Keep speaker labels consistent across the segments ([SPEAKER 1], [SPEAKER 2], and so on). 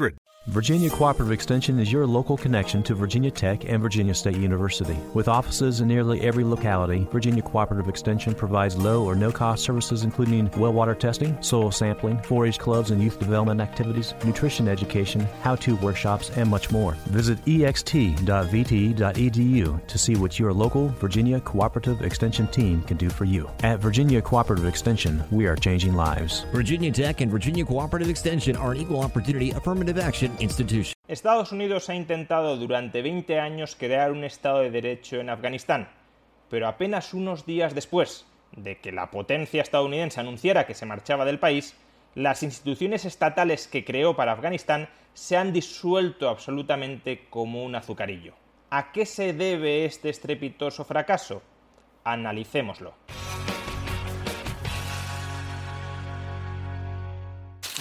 [SPEAKER 1] 800
[SPEAKER 2] Virginia Cooperative Extension is your local connection to Virginia Tech and Virginia State University. With offices in nearly every locality, Virginia Cooperative Extension provides low or no cost services including well water testing, soil sampling, 4 H clubs and youth development activities, nutrition education, how to workshops, and much more. Visit ext.vt.edu to see what your local Virginia Cooperative Extension team can do for you. At Virginia Cooperative Extension, we are changing lives.
[SPEAKER 3] Virginia Tech and Virginia Cooperative Extension are an equal opportunity affirmative action
[SPEAKER 4] Estados Unidos ha intentado durante 20 años crear un Estado de Derecho en Afganistán, pero apenas unos días después de que la potencia estadounidense anunciara que se marchaba del país, las instituciones estatales que creó para Afganistán se han disuelto absolutamente como un azucarillo. ¿A qué se debe este estrepitoso fracaso? Analicémoslo.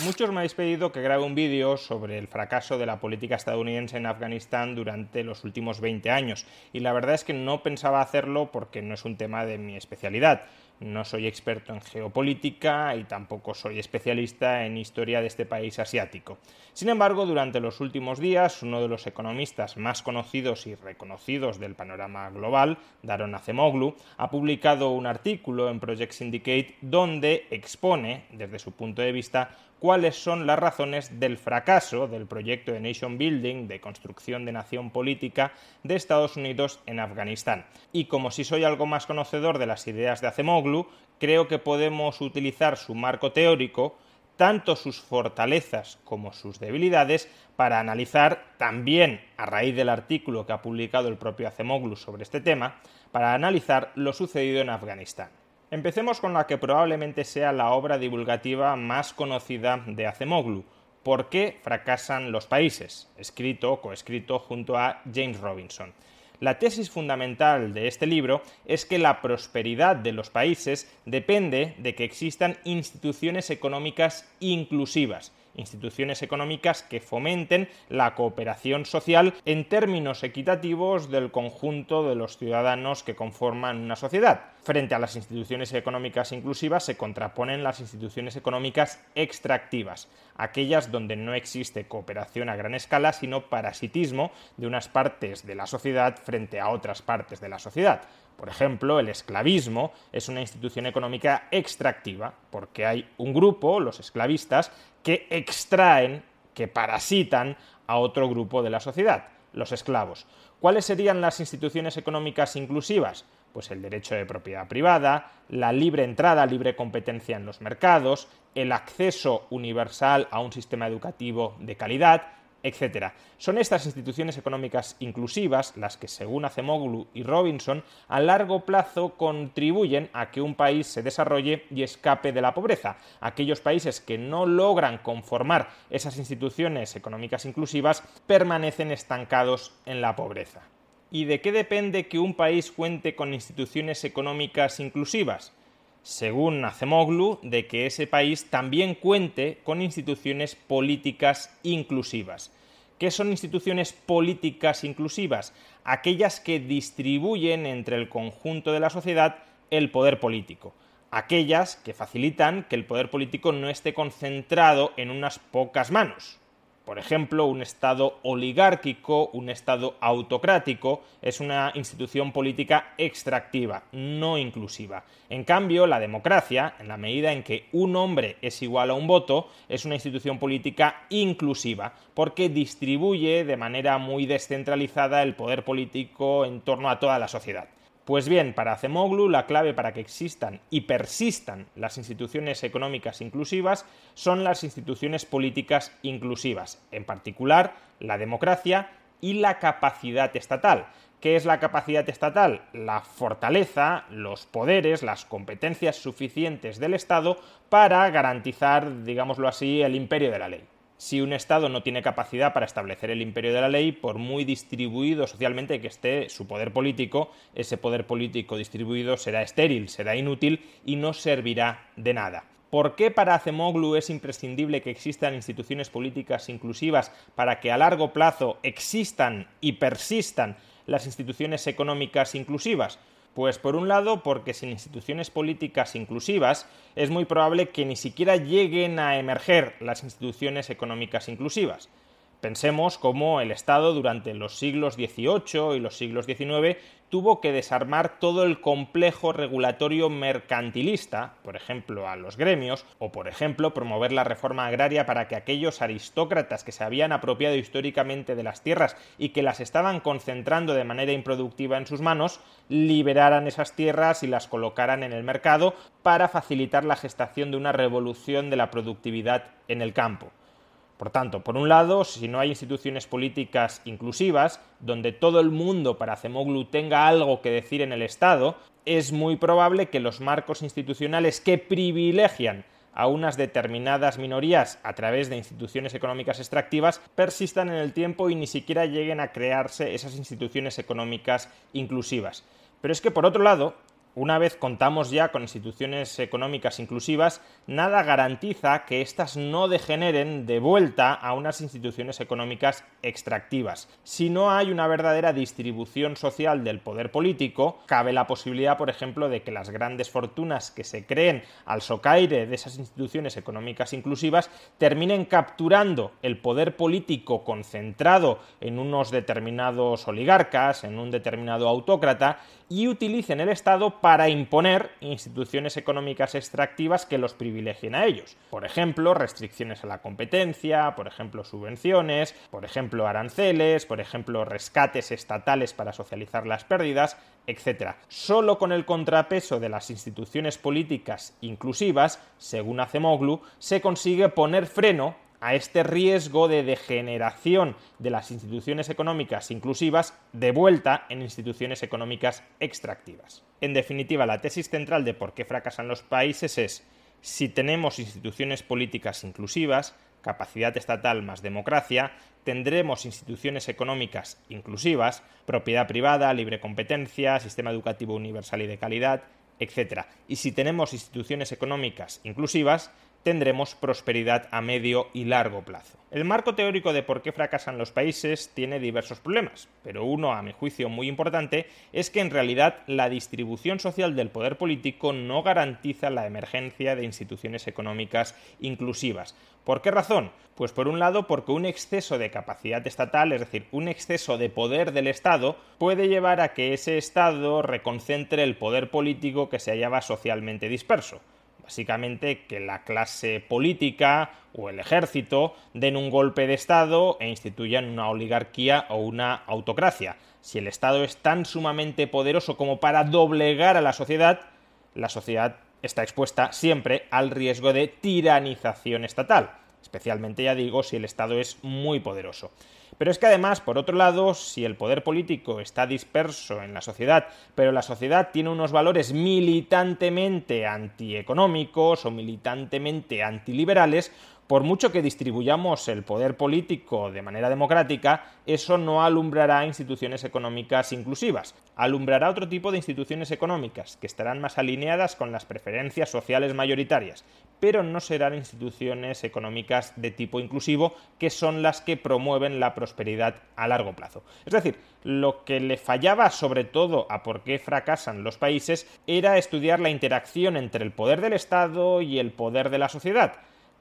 [SPEAKER 4] Muchos me habéis pedido que grabe un vídeo sobre el fracaso de la política estadounidense en Afganistán durante los últimos 20 años, y la verdad es que no pensaba hacerlo porque no es un tema de mi especialidad. No soy experto en geopolítica y tampoco soy especialista en historia de este país asiático. Sin embargo, durante los últimos días, uno de los economistas más conocidos y reconocidos del panorama global, Daron Acemoglu, ha publicado un artículo en Project Syndicate donde expone, desde su punto de vista, cuáles son las razones del fracaso del proyecto de Nation Building, de construcción de nación política de Estados Unidos en Afganistán. Y como si soy algo más conocedor de las ideas de Acemoglu, creo que podemos utilizar su marco teórico, tanto sus fortalezas como sus debilidades, para analizar también, a raíz del artículo que ha publicado el propio Acemoglu sobre este tema, para analizar lo sucedido en Afganistán. Empecemos con la que probablemente sea la obra divulgativa más conocida de Acemoglu, ¿Por qué fracasan los países?, escrito o coescrito junto a James Robinson. La tesis fundamental de este libro es que la prosperidad de los países depende de que existan instituciones económicas inclusivas, instituciones económicas que fomenten la cooperación social en términos equitativos del conjunto de los ciudadanos que conforman una sociedad. Frente a las instituciones económicas inclusivas se contraponen las instituciones económicas extractivas, aquellas donde no existe cooperación a gran escala, sino parasitismo de unas partes de la sociedad frente a otras partes de la sociedad. Por ejemplo, el esclavismo es una institución económica extractiva, porque hay un grupo, los esclavistas, que extraen, que parasitan a otro grupo de la sociedad, los esclavos. ¿Cuáles serían las instituciones económicas inclusivas? Pues el derecho de propiedad privada, la libre entrada, libre competencia en los mercados, el acceso universal a un sistema educativo de calidad, etc. Son estas instituciones económicas inclusivas las que, según Acemoglu y Robinson, a largo plazo contribuyen a que un país se desarrolle y escape de la pobreza. Aquellos países que no logran conformar esas instituciones económicas inclusivas permanecen estancados en la pobreza. ¿Y de qué depende que un país cuente con instituciones económicas inclusivas? Según Acemoglu, de que ese país también cuente con instituciones políticas inclusivas. ¿Qué son instituciones políticas inclusivas? Aquellas que distribuyen entre el conjunto de la sociedad el poder político. Aquellas que facilitan que el poder político no esté concentrado en unas pocas manos. Por ejemplo, un Estado oligárquico, un Estado autocrático, es una institución política extractiva, no inclusiva. En cambio, la democracia, en la medida en que un hombre es igual a un voto, es una institución política inclusiva, porque distribuye de manera muy descentralizada el poder político en torno a toda la sociedad. Pues bien, para Acemoglu la clave para que existan y persistan las instituciones económicas inclusivas son las instituciones políticas inclusivas, en particular la democracia y la capacidad estatal. ¿Qué es la capacidad estatal? La fortaleza, los poderes, las competencias suficientes del Estado para garantizar, digámoslo así, el imperio de la ley si un Estado no tiene capacidad para establecer el imperio de la ley, por muy distribuido socialmente que esté su poder político, ese poder político distribuido será estéril, será inútil y no servirá de nada. ¿Por qué para Acemoglu es imprescindible que existan instituciones políticas inclusivas para que a largo plazo existan y persistan las instituciones económicas inclusivas? Pues por un lado, porque sin instituciones políticas inclusivas es muy probable que ni siquiera lleguen a emerger las instituciones económicas inclusivas. Pensemos cómo el Estado durante los siglos XVIII y los siglos XIX tuvo que desarmar todo el complejo regulatorio mercantilista, por ejemplo a los gremios, o por ejemplo promover la reforma agraria para que aquellos aristócratas que se habían apropiado históricamente de las tierras y que las estaban concentrando de manera improductiva en sus manos, liberaran esas tierras y las colocaran en el mercado para facilitar la gestación de una revolución de la productividad en el campo. Por tanto, por un lado, si no hay instituciones políticas inclusivas, donde todo el mundo para Cemoglu tenga algo que decir en el Estado, es muy probable que los marcos institucionales que privilegian a unas determinadas minorías a través de instituciones económicas extractivas persistan en el tiempo y ni siquiera lleguen a crearse esas instituciones económicas inclusivas. Pero es que, por otro lado, una vez contamos ya con instituciones económicas inclusivas, nada garantiza que éstas no degeneren de vuelta a unas instituciones económicas extractivas. Si no hay una verdadera distribución social del poder político, cabe la posibilidad, por ejemplo, de que las grandes fortunas que se creen al socaire de esas instituciones económicas inclusivas terminen capturando el poder político concentrado en unos determinados oligarcas, en un determinado autócrata, y utilicen el Estado para imponer instituciones económicas extractivas que los privilegien a ellos. Por ejemplo, restricciones a la competencia, por ejemplo, subvenciones, por ejemplo, aranceles, por ejemplo, rescates estatales para socializar las pérdidas, etc. Solo con el contrapeso de las instituciones políticas inclusivas, según Acemoglu, se consigue poner freno a este riesgo de degeneración de las instituciones económicas inclusivas de vuelta en instituciones económicas extractivas. En definitiva, la tesis central de por qué fracasan los países es si tenemos instituciones políticas inclusivas, capacidad estatal más democracia, tendremos instituciones económicas inclusivas, propiedad privada, libre competencia, sistema educativo universal y de calidad, etc. Y si tenemos instituciones económicas inclusivas, tendremos prosperidad a medio y largo plazo. El marco teórico de por qué fracasan los países tiene diversos problemas, pero uno, a mi juicio, muy importante, es que en realidad la distribución social del poder político no garantiza la emergencia de instituciones económicas inclusivas. ¿Por qué razón? Pues por un lado porque un exceso de capacidad estatal, es decir, un exceso de poder del Estado, puede llevar a que ese Estado reconcentre el poder político que se hallaba socialmente disperso básicamente que la clase política o el ejército den un golpe de Estado e instituyan una oligarquía o una autocracia. Si el Estado es tan sumamente poderoso como para doblegar a la sociedad, la sociedad está expuesta siempre al riesgo de tiranización estatal, especialmente ya digo si el Estado es muy poderoso. Pero es que además, por otro lado, si el poder político está disperso en la sociedad, pero la sociedad tiene unos valores militantemente antieconómicos o militantemente antiliberales, Por mucho que distribuyamos el poder político de manera democrática, eso no alumbrará instituciones económicas inclusivas. Alumbrará otro tipo de instituciones económicas, que estarán más alineadas con las preferencias sociales mayoritarias, pero no serán instituciones económicas de tipo inclusivo, que son las que promueven la prosperidad a largo plazo. Es decir, lo que le fallaba sobre todo a por qué fracasan los países era estudiar la interacción entre el poder del Estado y el poder de la sociedad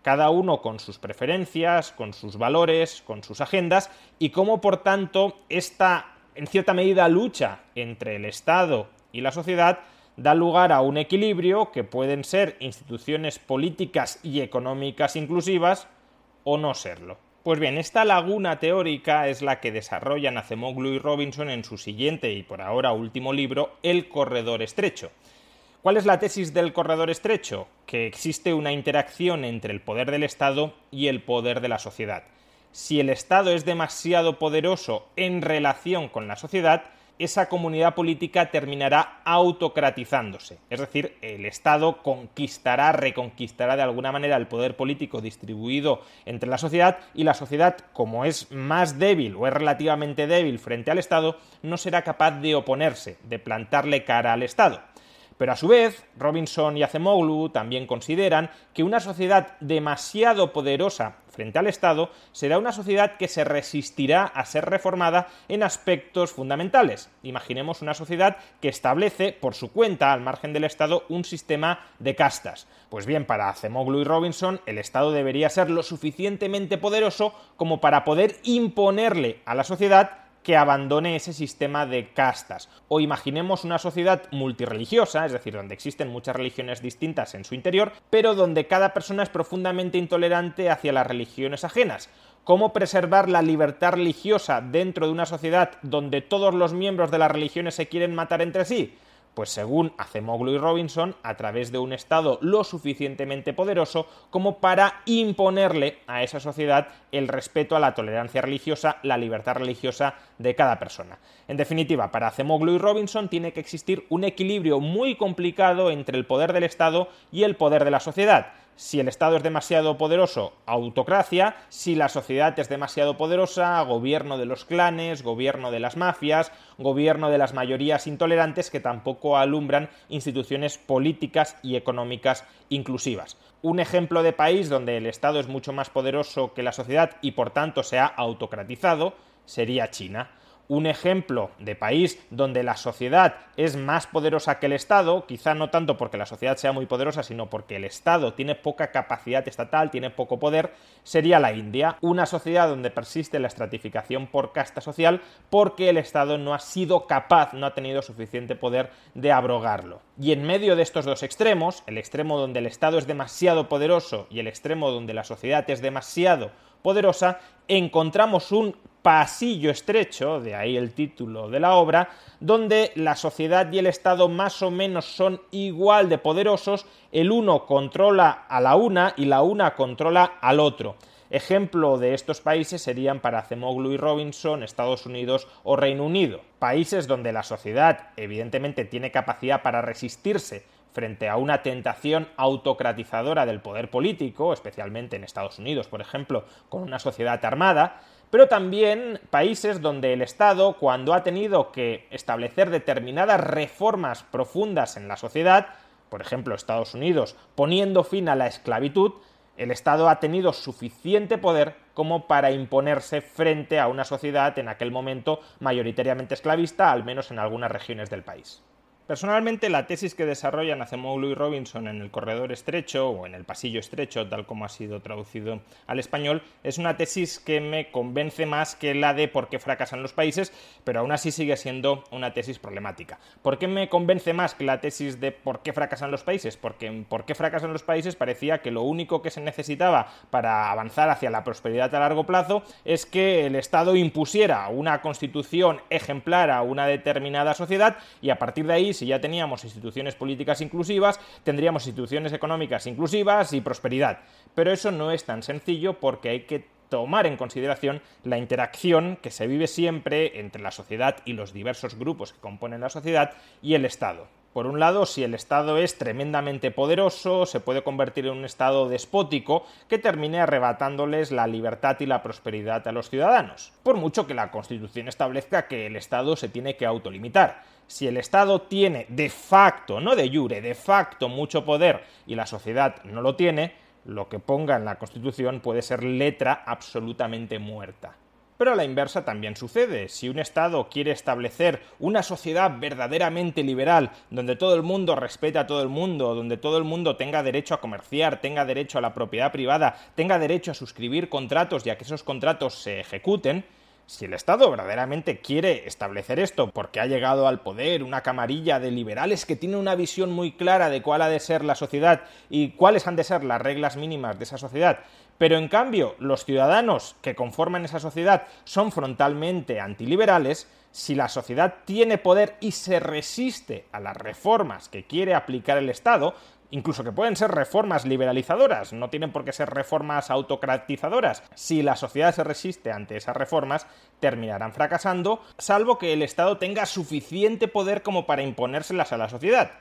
[SPEAKER 4] cada uno con sus preferencias, con sus valores, con sus agendas, y cómo por tanto esta, en cierta medida, lucha entre el Estado y la sociedad da lugar a un equilibrio que pueden ser instituciones políticas y económicas inclusivas o no serlo. Pues bien, esta laguna teórica es la que desarrollan Acemoglu y Robinson en su siguiente y por ahora último libro, El corredor estrecho. ¿Cuál es la tesis del corredor estrecho? Que existe una interacción entre el poder del Estado y el poder de la sociedad. Si el Estado es demasiado poderoso en relación con la sociedad, esa comunidad política terminará autocratizándose. Es decir, el Estado conquistará, reconquistará de alguna manera el poder político distribuido entre la sociedad y la sociedad, como es más débil o es relativamente débil frente al Estado, no será capaz de oponerse, de plantarle cara al Estado. Pero a su vez, Robinson y Acemoglu también consideran que una sociedad demasiado poderosa frente al Estado será una sociedad que se resistirá a ser reformada en aspectos fundamentales. Imaginemos una sociedad que establece por su cuenta, al margen del Estado, un sistema de castas. Pues bien, para Acemoglu y Robinson, el Estado debería ser lo suficientemente poderoso como para poder imponerle a la sociedad que abandone ese sistema de castas. O imaginemos una sociedad multireligiosa, es decir, donde existen muchas religiones distintas en su interior, pero donde cada persona es profundamente intolerante hacia las religiones ajenas. ¿Cómo preservar la libertad religiosa dentro de una sociedad donde todos los miembros de las religiones se quieren matar entre sí? Pues según Acemoglu y Robinson, a través de un Estado lo suficientemente poderoso como para imponerle a esa sociedad el respeto a la tolerancia religiosa, la libertad religiosa de cada persona. En definitiva, para Acemoglu y Robinson tiene que existir un equilibrio muy complicado entre el poder del Estado y el poder de la sociedad si el Estado es demasiado poderoso, autocracia, si la sociedad es demasiado poderosa, gobierno de los clanes, gobierno de las mafias, gobierno de las mayorías intolerantes que tampoco alumbran instituciones políticas y económicas inclusivas. Un ejemplo de país donde el Estado es mucho más poderoso que la sociedad y por tanto se ha autocratizado sería China un ejemplo de país donde la sociedad es más poderosa que el Estado, quizá no tanto porque la sociedad sea muy poderosa, sino porque el Estado tiene poca capacidad estatal, tiene poco poder, sería la India, una sociedad donde persiste la estratificación por casta social porque el Estado no ha sido capaz, no ha tenido suficiente poder de abrogarlo. Y en medio de estos dos extremos, el extremo donde el Estado es demasiado poderoso y el extremo donde la sociedad es demasiado poderosa, encontramos un pasillo estrecho, de ahí el título de la obra, donde la sociedad y el Estado más o menos son igual de poderosos, el uno controla a la una y la una controla al otro. Ejemplo de estos países serían para Zemoglu y Robinson, Estados Unidos o Reino Unido. Países donde la sociedad evidentemente tiene capacidad para resistirse frente a una tentación autocratizadora del poder político, especialmente en Estados Unidos, por ejemplo, con una sociedad armada, pero también países donde el Estado, cuando ha tenido que establecer determinadas reformas profundas en la sociedad, por ejemplo Estados Unidos poniendo fin a la esclavitud, el Estado ha tenido suficiente poder como para imponerse frente a una sociedad en aquel momento mayoritariamente esclavista, al menos en algunas regiones del país. Personalmente, la tesis que desarrollan Acemoglu y Robinson en el corredor estrecho o en el pasillo estrecho, tal como ha sido traducido al español, es una tesis que me convence más que la de por qué fracasan los países, pero aún así sigue siendo una tesis problemática. ¿Por qué me convence más que la tesis de por qué fracasan los países? Porque en por qué fracasan los países parecía que lo único que se necesitaba para avanzar hacia la prosperidad a largo plazo es que el Estado impusiera una constitución ejemplar a una determinada sociedad y a partir de ahí si ya teníamos instituciones políticas inclusivas, tendríamos instituciones económicas inclusivas y prosperidad. Pero eso no es tan sencillo porque hay que tomar en consideración la interacción que se vive siempre entre la sociedad y los diversos grupos que componen la sociedad y el Estado. Por un lado, si el Estado es tremendamente poderoso, se puede convertir en un Estado despótico que termine arrebatándoles la libertad y la prosperidad a los ciudadanos, por mucho que la Constitución establezca que el Estado se tiene que autolimitar. Si el Estado tiene de facto, no de jure, de facto mucho poder y la sociedad no lo tiene, lo que ponga en la Constitución puede ser letra absolutamente muerta. Pero a la inversa también sucede. Si un Estado quiere establecer una sociedad verdaderamente liberal, donde todo el mundo respeta a todo el mundo, donde todo el mundo tenga derecho a comerciar, tenga derecho a la propiedad privada, tenga derecho a suscribir contratos y a que esos contratos se ejecuten, si el Estado verdaderamente quiere establecer esto porque ha llegado al poder una camarilla de liberales que tiene una visión muy clara de cuál ha de ser la sociedad y cuáles han de ser las reglas mínimas de esa sociedad, pero en cambio los ciudadanos que conforman esa sociedad son frontalmente antiliberales, si la sociedad tiene poder y se resiste a las reformas que quiere aplicar el Estado, incluso que pueden ser reformas liberalizadoras, no tienen por qué ser reformas autocratizadoras. Si la sociedad se resiste ante esas reformas, terminarán fracasando, salvo que el Estado tenga suficiente poder como para imponérselas a la sociedad.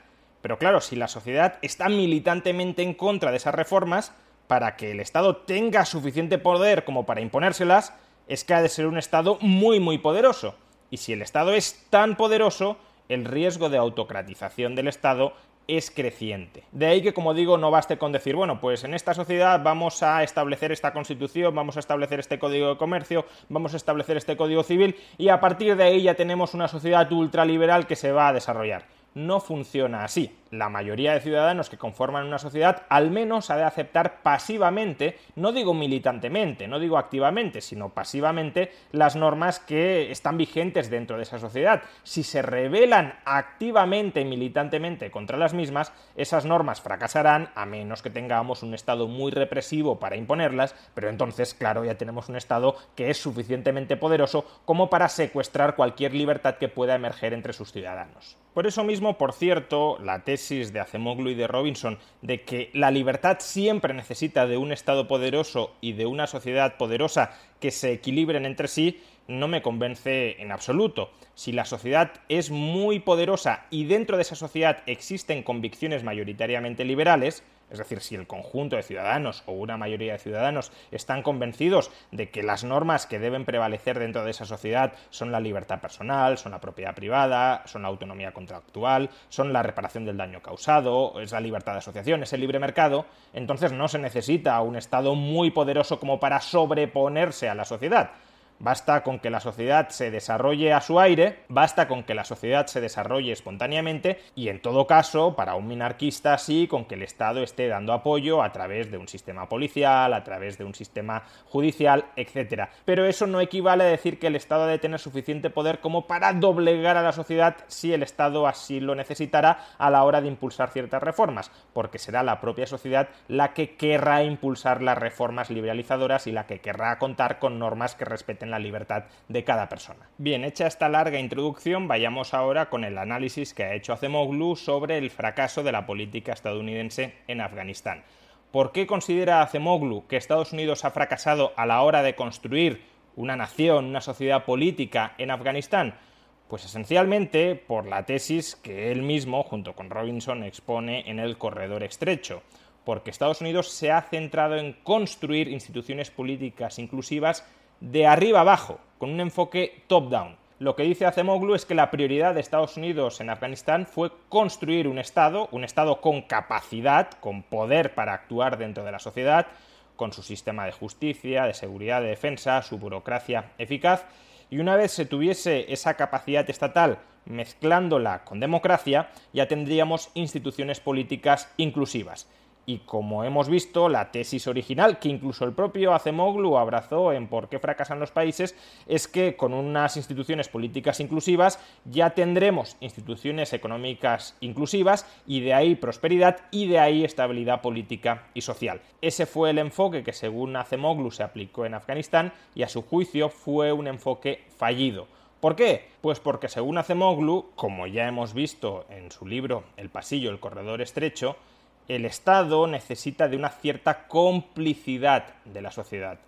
[SPEAKER 4] Pero claro, si la sociedad está militantemente en contra de esas reformas, para que el Estado tenga suficiente poder como para imponérselas, es que ha de ser un Estado muy muy poderoso. Y si el Estado es tan poderoso, el riesgo de autocratización del Estado es creciente. De ahí que, como digo, no baste con decir, bueno, pues en esta sociedad vamos a establecer esta constitución, vamos a establecer este código de comercio, vamos a establecer este código civil y a partir de ahí ya tenemos una sociedad ultraliberal que se va a desarrollar. No funciona así la mayoría de ciudadanos que conforman una sociedad al menos ha de aceptar pasivamente, no digo militantemente, no digo activamente, sino pasivamente, las normas que están vigentes dentro de esa sociedad. Si se rebelan activamente y militantemente contra las mismas, esas normas fracasarán a menos que tengamos un Estado muy represivo para imponerlas, pero entonces, claro, ya tenemos un Estado que es suficientemente poderoso como para secuestrar cualquier libertad que pueda emerger entre sus ciudadanos. Por eso mismo, por cierto, la de Acemoglu y de Robinson de que la libertad siempre necesita de un Estado poderoso y de una sociedad poderosa que se equilibren entre sí, no me convence en absoluto. Si la sociedad es muy poderosa y dentro de esa sociedad existen convicciones mayoritariamente liberales, es decir, si el conjunto de ciudadanos o una mayoría de ciudadanos están convencidos de que las normas que deben prevalecer dentro de esa sociedad son la libertad personal, son la propiedad privada, son la autonomía contractual, son la reparación del daño causado, es la libertad de asociación, es el libre mercado, entonces no se necesita un Estado muy poderoso como para sobreponerse a la sociedad. Basta con que la sociedad se desarrolle a su aire, basta con que la sociedad se desarrolle espontáneamente y en todo caso, para un minarquista sí, con que el Estado esté dando apoyo a través de un sistema policial, a través de un sistema judicial, etc. Pero eso no equivale a decir que el Estado debe tener suficiente poder como para doblegar a la sociedad si el Estado así lo necesitará a la hora de impulsar ciertas reformas, porque será la propia sociedad la que querrá impulsar las reformas liberalizadoras y la que querrá contar con normas que respeten la libertad de cada persona. Bien, hecha esta larga introducción, vayamos ahora con el análisis que ha hecho Acemoglu sobre el fracaso de la política estadounidense en Afganistán. ¿Por qué considera Acemoglu que Estados Unidos ha fracasado a la hora de construir una nación, una sociedad política en Afganistán? Pues esencialmente por la tesis que él mismo, junto con Robinson, expone en el Corredor Estrecho, porque Estados Unidos se ha centrado en construir instituciones políticas inclusivas de arriba abajo, con un enfoque top-down. Lo que dice Acemoglu es que la prioridad de Estados Unidos en Afganistán fue construir un Estado, un Estado con capacidad, con poder para actuar dentro de la sociedad, con su sistema de justicia, de seguridad, de defensa, su burocracia eficaz, y una vez se tuviese esa capacidad estatal mezclándola con democracia, ya tendríamos instituciones políticas inclusivas. Y como hemos visto, la tesis original, que incluso el propio Acemoglu abrazó en por qué fracasan los países, es que con unas instituciones políticas inclusivas ya tendremos instituciones económicas inclusivas y de ahí prosperidad y de ahí estabilidad política y social. Ese fue el enfoque que según Acemoglu se aplicó en Afganistán y a su juicio fue un enfoque fallido. ¿Por qué? Pues porque según Acemoglu, como ya hemos visto en su libro El pasillo, el corredor estrecho, el Estado necesita de una cierta complicidad de la sociedad.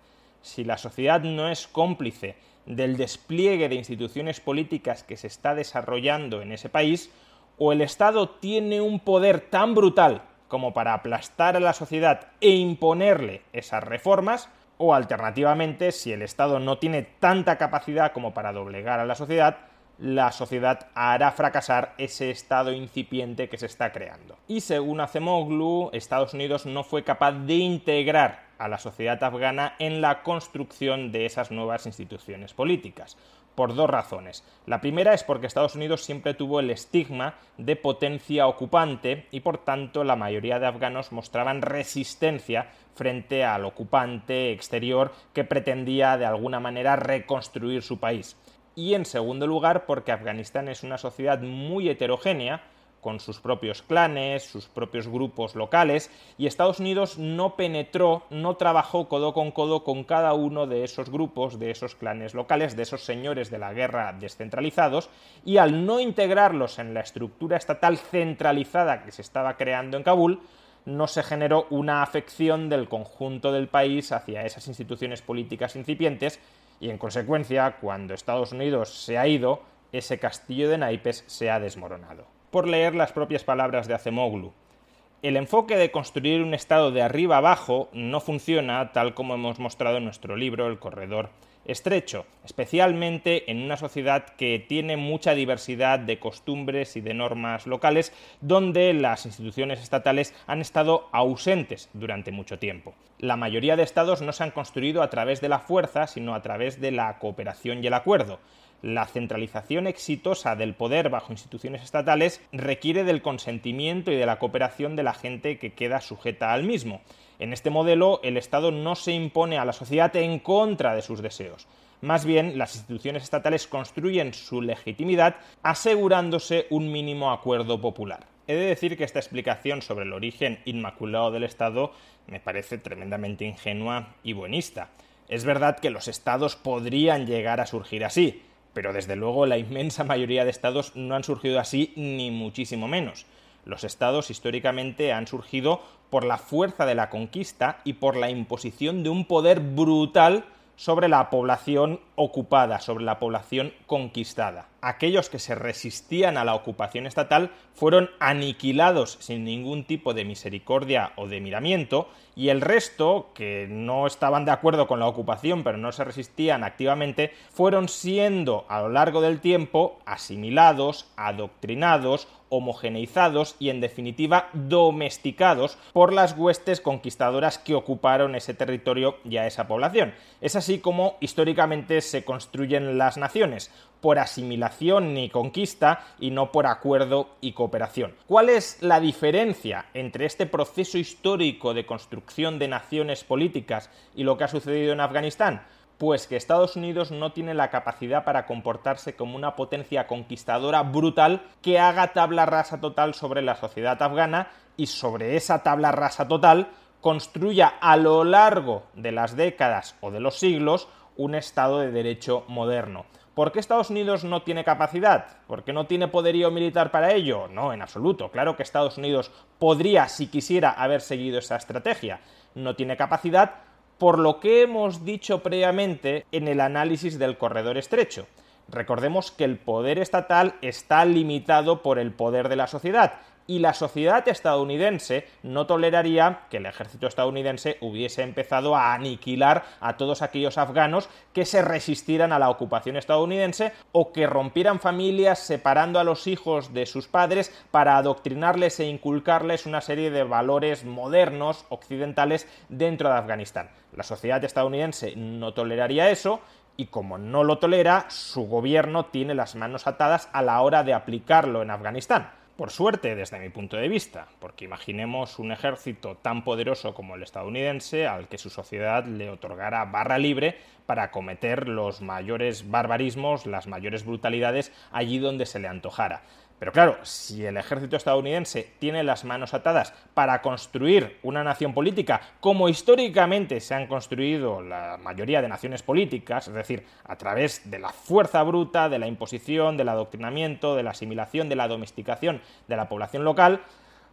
[SPEAKER 4] si la sociedad no es cómplice del despliegue de instituciones políticas que se está desarrollando en ese país, o el Estado tiene un poder tan brutal como para aplastar a la sociedad e imponerle esas reformas, o alternativamente, si el Estado no tiene tanta capacidad como para doblegar a la sociedad, la sociedad hará fracasar ese estado incipiente que se está creando. Y según Acemoglu, Estados Unidos no fue capaz de integrar a la sociedad afgana en la construcción de esas nuevas instituciones políticas por dos razones. La primera es porque Estados Unidos siempre tuvo el estigma de potencia ocupante y por tanto la mayoría de afganos mostraban resistencia frente al ocupante exterior que pretendía de alguna manera reconstruir su país. Y en segundo lugar porque Afganistán es una sociedad muy heterogénea, con sus propios clanes, sus propios grupos locales, y Estados Unidos no penetró, no trabajó codo con codo con cada uno de esos grupos, de esos clanes locales, de esos señores de la guerra descentralizados, y al no integrarlos en la estructura estatal centralizada que se estaba creando en Kabul, no se generó una afección del conjunto del país hacia esas instituciones políticas incipientes, y en consecuencia, cuando Estados Unidos se ha ido, ese castillo de naipes se ha desmoronado por leer las propias palabras de Acemoglu. El enfoque de construir un Estado de arriba abajo no funciona tal como hemos mostrado en nuestro libro El Corredor Estrecho, especialmente en una sociedad que tiene mucha diversidad de costumbres y de normas locales, donde las instituciones estatales han estado ausentes durante mucho tiempo. La mayoría de estados no se han construido a través de la fuerza, sino a través de la cooperación y el acuerdo la centralización exitosa del poder bajo instituciones estatales requiere del consentimiento y de la cooperación de la gente que queda sujeta al mismo. En este modelo, el Estado no se impone a la sociedad en contra de sus deseos. Más bien, las instituciones estatales construyen su legitimidad asegurándose un mínimo acuerdo popular. He de decir que esta explicación sobre el origen inmaculado del Estado me parece tremendamente ingenua y buenista. Es verdad que los estados podrían llegar a surgir así, pero desde luego la inmensa mayoría de estados no han surgido así, ni muchísimo menos. Los estados históricamente han surgido por la fuerza de la conquista y por la imposición de un poder brutal sobre la población ocupada, sobre la población conquistada. Aquellos que se resistían a la ocupación estatal fueron aniquilados sin ningún tipo de misericordia o de miramiento, y el resto, que no estaban de acuerdo con la ocupación pero no se resistían activamente, fueron siendo a lo largo del tiempo asimilados, adoctrinados, homogeneizados y en definitiva domesticados por las huestes conquistadoras que ocuparon ese territorio y a esa población. Es así como históricamente se construyen las naciones, por asimilación ni conquista y no por acuerdo y cooperación. ¿Cuál es la diferencia entre este proceso histórico de construcción de naciones políticas y lo que ha sucedido en Afganistán? Pues que Estados Unidos no tiene la capacidad para comportarse como una potencia conquistadora brutal que haga tabla rasa total sobre la sociedad afgana y sobre esa tabla rasa total construya a lo largo de las décadas o de los siglos un Estado de Derecho moderno. ¿Por qué Estados Unidos no tiene capacidad? ¿Por qué no tiene poderío militar para ello? No, en absoluto. Claro que Estados Unidos podría, si quisiera, haber seguido esa estrategia. No tiene capacidad por lo que hemos dicho previamente en el análisis del corredor estrecho. Recordemos que el poder estatal está limitado por el poder de la sociedad y la sociedad estadounidense no toleraría que el ejército estadounidense hubiese empezado a aniquilar a todos aquellos afganos que se resistieran a la ocupación estadounidense o que rompieran familias separando a los hijos de sus padres para adoctrinarles e inculcarles una serie de valores modernos occidentales dentro de Afganistán. La sociedad estadounidense no toleraría eso y como no lo tolera, su gobierno tiene las manos atadas a la hora de aplicarlo en Afganistán. Por suerte, desde mi punto de vista, porque imaginemos un ejército tan poderoso como el estadounidense al que su sociedad le otorgara barra libre para cometer los mayores barbarismos, las mayores brutalidades allí donde se le antojara. Pero claro, si el ejército estadounidense tiene las manos atadas para construir una nación política, como históricamente se han construido la mayoría de naciones políticas, es decir, a través de la fuerza bruta, de la imposición, del adoctrinamiento, de la asimilación, de la domesticación de la población local,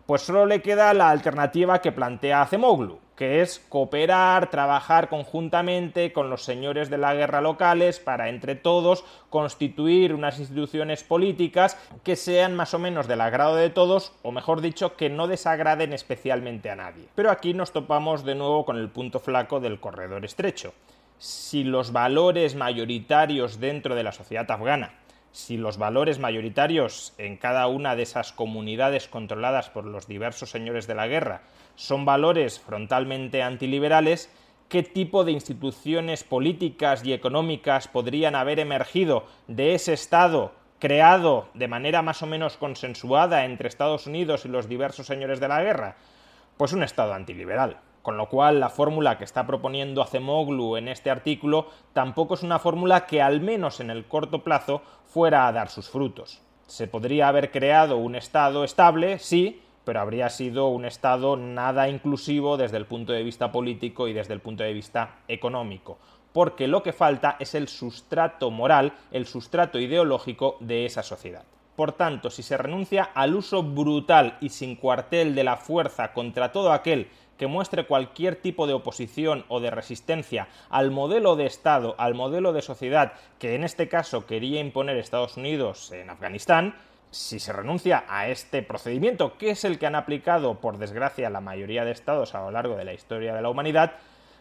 [SPEAKER 4] pues solo le queda la alternativa que plantea Acemoglu, que es cooperar, trabajar conjuntamente con los señores de la guerra locales para entre todos constituir unas instituciones políticas que sean más o menos del agrado de todos, o mejor dicho, que no desagraden especialmente a nadie. Pero aquí nos topamos de nuevo con el punto flaco del corredor estrecho. Si los valores mayoritarios dentro de la sociedad afgana si los valores mayoritarios en cada una de esas comunidades controladas por los diversos señores de la guerra son valores frontalmente antiliberales, ¿qué tipo de instituciones políticas y económicas podrían haber emergido de ese Estado creado de manera más o menos consensuada entre Estados Unidos y los diversos señores de la guerra? Pues un Estado antiliberal. Con lo cual, la fórmula que está proponiendo Acemoglu en este artículo tampoco es una fórmula que, al menos en el corto plazo, fuera a dar sus frutos. Se podría haber creado un Estado estable, sí, pero habría sido un Estado nada inclusivo desde el punto de vista político y desde el punto de vista económico, porque lo que falta es el sustrato moral, el sustrato ideológico de esa sociedad. Por tanto, si se renuncia al uso brutal y sin cuartel de la fuerza contra todo aquel que muestre cualquier tipo de oposición o de resistencia al modelo de Estado, al modelo de sociedad que en este caso quería imponer Estados Unidos en Afganistán, si se renuncia a este procedimiento, que es el que han aplicado, por desgracia, la mayoría de estados a lo largo de la historia de la humanidad,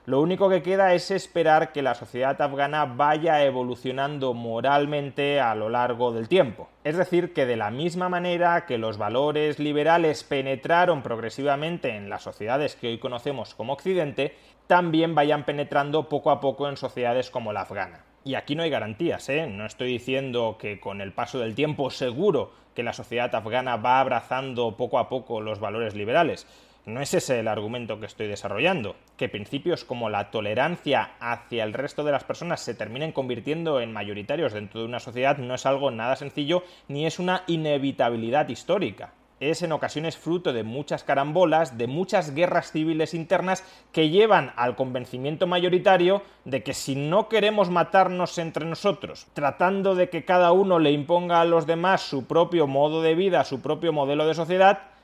[SPEAKER 4] lo único que queda es esperar que la sociedad afgana vaya evolucionando moralmente a lo largo del tiempo. Es decir, que de la misma manera que los valores liberales penetraron progresivamente en las sociedades que hoy conocemos como Occidente, también vayan penetrando poco a poco en sociedades como la afgana. Y aquí no hay garantías, ¿eh? No estoy diciendo que con el paso del tiempo seguro que la sociedad afgana va abrazando poco a poco los valores liberales. No es ese el argumento que estoy desarrollando. Que principios como la tolerancia hacia el resto de las personas se terminen convirtiendo en mayoritarios dentro de una sociedad no es algo nada sencillo ni es una inevitabilidad histórica. Es en ocasiones fruto de muchas carambolas, de muchas guerras civiles internas que llevan al convencimiento mayoritario de que si no queremos matarnos entre nosotros, tratando de que cada uno le imponga a los demás su propio modo de vida, su propio modelo de sociedad,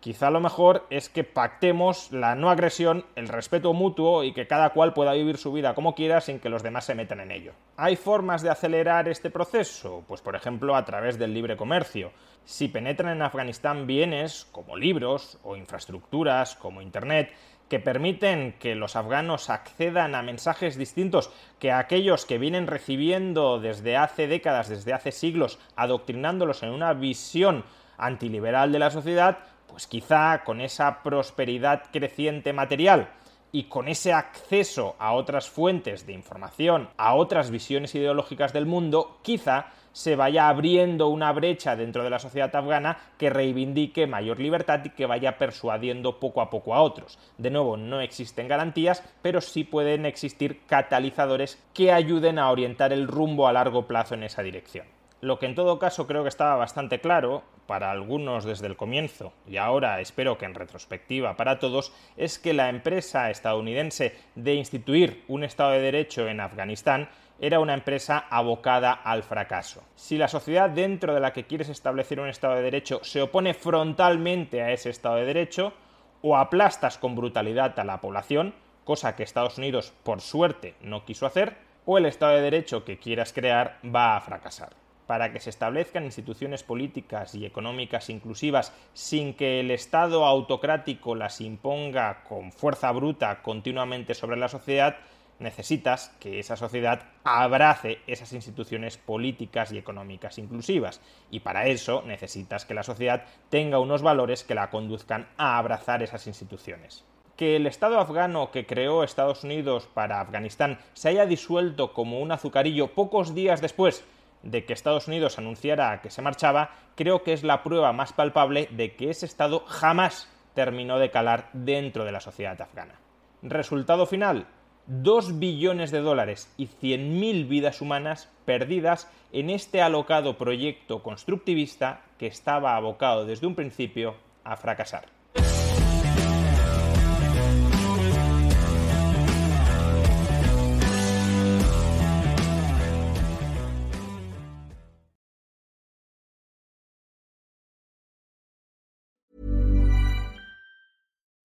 [SPEAKER 4] Quizá lo mejor es que pactemos la no agresión, el respeto mutuo y que cada cual pueda vivir su vida como quiera sin que los demás se metan en ello. ¿Hay formas de acelerar este proceso? Pues por ejemplo a través del libre comercio. Si penetran en Afganistán bienes como libros o infraestructuras como Internet, que permiten que los afganos accedan a mensajes distintos que aquellos que vienen recibiendo desde hace décadas, desde hace siglos, adoctrinándolos en una visión antiliberal de la sociedad, pues quizá con esa prosperidad creciente material y con ese acceso a otras fuentes de información, a otras visiones ideológicas del mundo, quizá se vaya abriendo una brecha dentro de la sociedad afgana que reivindique mayor libertad y que vaya persuadiendo poco a poco a otros. De nuevo, no existen garantías, pero sí pueden existir catalizadores que ayuden a orientar el rumbo a largo plazo en esa dirección. Lo que en todo caso creo que estaba bastante claro para algunos desde el comienzo y ahora espero que en retrospectiva para todos es que la empresa estadounidense de instituir un Estado de Derecho en Afganistán era una empresa abocada al fracaso. Si la sociedad dentro de la que quieres establecer un Estado de Derecho se opone frontalmente a ese Estado de Derecho, o aplastas con brutalidad a la población, cosa que Estados Unidos por suerte no quiso hacer, o el Estado de Derecho que quieras crear va a fracasar para que se establezcan instituciones políticas y económicas inclusivas sin que el Estado autocrático las imponga con fuerza bruta continuamente sobre la sociedad, necesitas que esa sociedad abrace esas instituciones políticas y económicas inclusivas. Y para eso necesitas que la sociedad tenga unos valores que la conduzcan a abrazar esas instituciones. Que el Estado afgano que creó Estados Unidos para Afganistán se haya disuelto como un azucarillo pocos días después de que Estados Unidos anunciara que se marchaba, creo que es la prueba más palpable de que ese Estado jamás terminó de calar dentro de la sociedad afgana. Resultado final, 2 billones de dólares y 100.000 vidas humanas perdidas en este alocado proyecto constructivista que estaba abocado desde un principio a fracasar.